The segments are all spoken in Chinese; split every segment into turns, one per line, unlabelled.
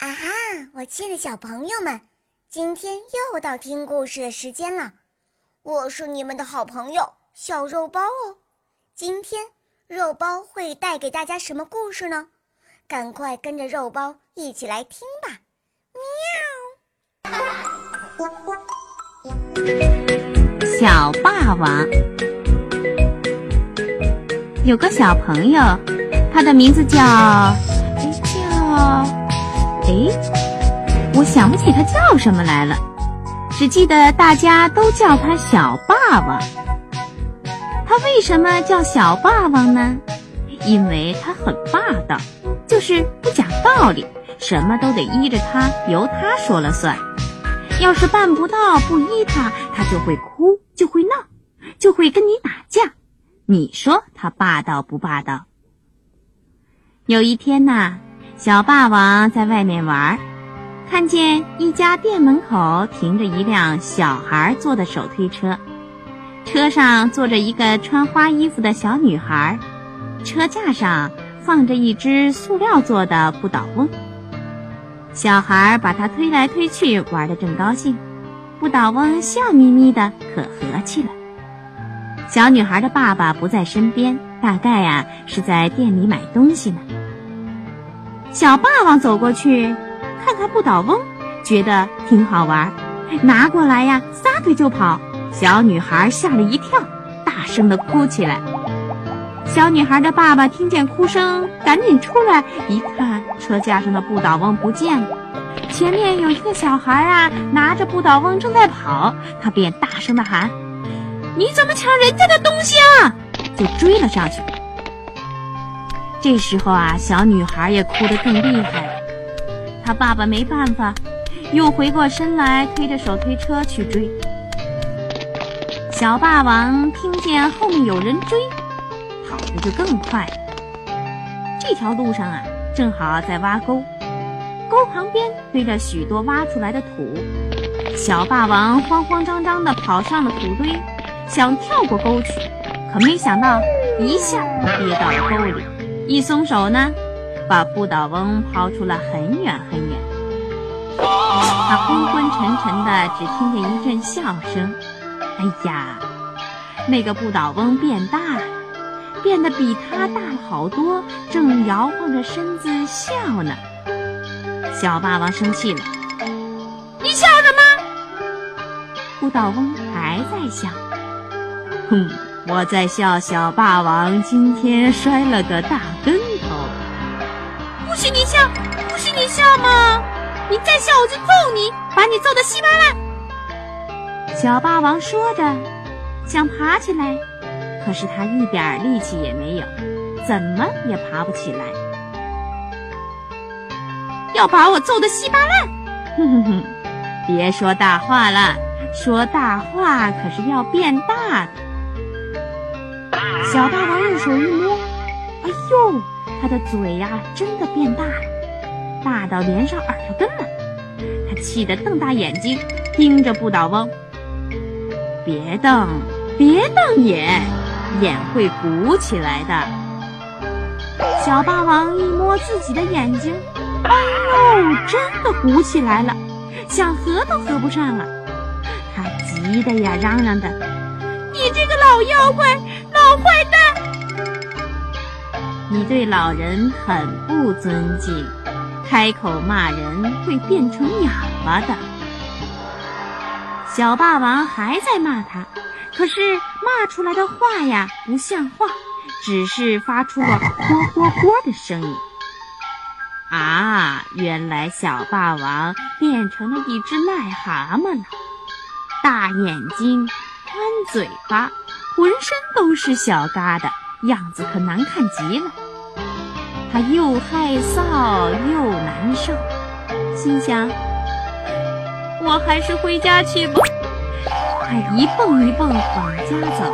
啊哈！我亲爱的小朋友们，今天又到听故事的时间了。我是你们的好朋友小肉包哦。今天肉包会带给大家什么故事呢？赶快跟着肉包一起来听吧！
喵。小霸王有个小朋友，他的名字叫叫。哎，我想不起他叫什么来了，只记得大家都叫他小霸王。他为什么叫小霸王呢？因为他很霸道，就是不讲道理，什么都得依着他，由他说了算。要是办不到，不依他，他就会哭，就会闹，就会跟你打架。你说他霸道不霸道？有一天呐。小霸王在外面玩，看见一家店门口停着一辆小孩坐的手推车，车上坐着一个穿花衣服的小女孩，车架上放着一只塑料做的不倒翁。小孩把它推来推去，玩得正高兴，不倒翁笑眯眯的，可和气了。小女孩的爸爸不在身边，大概呀是在店里买东西呢。小霸王走过去，看看不倒翁，觉得挺好玩，拿过来呀，撒腿就跑。小女孩吓了一跳，大声的哭起来。小女孩的爸爸听见哭声，赶紧出来一看，车架上的不倒翁不见了，前面有一个小孩啊，拿着不倒翁正在跑，他便大声的喊：“你怎么抢人家的东西啊？”就追了上去。这时候啊，小女孩也哭得更厉害了。她爸爸没办法，又回过身来推着手推车去追。小霸王听见后面有人追，跑得就更快。这条路上啊，正好在挖沟，沟旁边堆着许多挖出来的土。小霸王慌慌张张地跑上了土堆，想跳过沟去，可没想到一下跌到了沟里。一松手呢，把不倒翁抛出了很远很远。他昏昏沉沉的，只听见一阵笑声。哎呀，那个不倒翁变大了，变得比他大了好多，正摇晃着身子笑呢。小霸王生气了：“你笑什么？”不倒翁还在笑。哼。我在笑小霸王今天摔了个大跟头。不许你笑，不许你笑嘛？你再笑我就揍你，把你揍得稀巴烂。小霸王说着，想爬起来，可是他一点力气也没有，怎么也爬不起来。要把我揍得稀巴烂？哼哼哼，别说大话了，说大话可是要变大的。小霸王用手一摸，哎呦，他的嘴呀真的变大了，大到连上耳朵根了。他气得瞪大眼睛盯着不倒翁，别瞪，别瞪眼，眼会鼓起来的。小霸王一摸自己的眼睛，哎呦，真的鼓起来了，想合都合不上了。他急得呀嚷嚷的：“你这个老妖怪！”坏蛋！你对老人很不尊敬，开口骂人会变成哑巴的。小霸王还在骂他，可是骂出来的话呀不像话，只是发出了“嚯嚯嚯”的声音。啊，原来小霸王变成了一只癞蛤蟆了，大眼睛，宽嘴巴。浑身都是小疙瘩，样子可难看极了。他又害臊又难受，心想：我还是回家去吧。他一蹦一蹦往家走，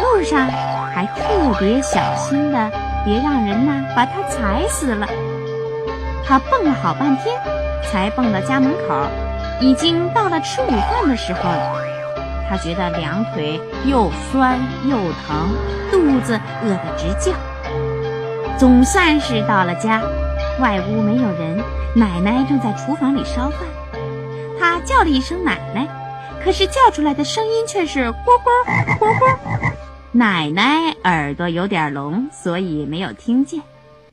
路上还特别小心的，别让人呐把他踩死了。他蹦了好半天，才蹦到家门口，已经到了吃午饭的时候了。他觉得两腿又酸又疼，肚子饿得直叫。总算是到了家，外屋没有人，奶奶正在厨房里烧饭。他叫了一声“奶奶”，可是叫出来的声音却是“呱呱呱呱”。奶奶耳朵有点聋，所以没有听见。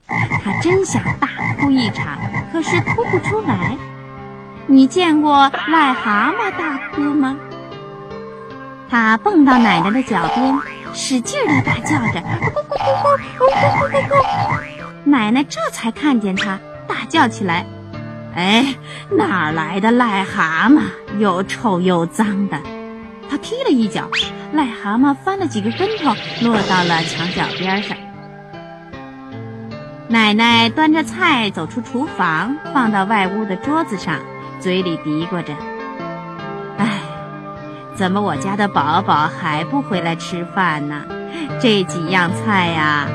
他真想大哭一场，可是哭不出来。你见过癞蛤蟆大哭吗？他蹦到奶奶的脚边，使劲地大叫着：“咕咕咕咕咕咕咕咕咕！”奶奶这才看见他，大叫起来：“哎，哪来的癞蛤蟆？又臭又脏的！”他踢了一脚，癞蛤蟆翻了几个跟头，落到了墙角边上。奶奶端着菜走出厨房，放到外屋的桌子上，嘴里嘀咕着：“，怎么我家的宝宝还不回来吃饭呢？这几样菜呀，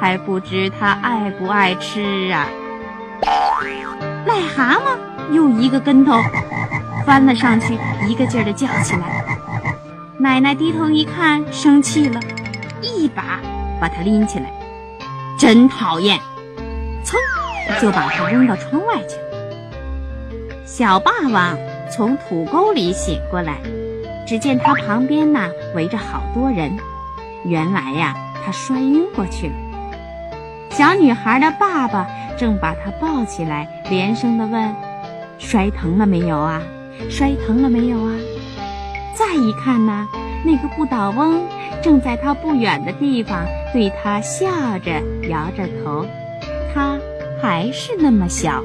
还不知他爱不爱吃啊！”癞蛤蟆又一个跟头翻了上去，一个劲儿地叫起来。奶奶低头一看，生气了，一把把他拎起来，真讨厌！噌，就把他扔到窗外去了。小霸王从土沟里醒过来，只见他旁边呢围着好多人。原来呀，他摔晕过去了。小女孩的爸爸正把他抱起来，连声的问：“摔疼了没有啊？摔疼了没有啊？”再一看呢，那个不倒翁正在他不远的地方对他笑着，摇着头。他还是那么小。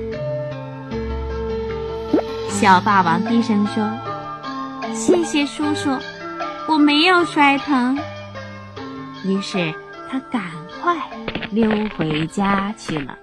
小霸王低声说：“谢谢叔叔，我没有摔疼。”于是他赶快溜回家去了。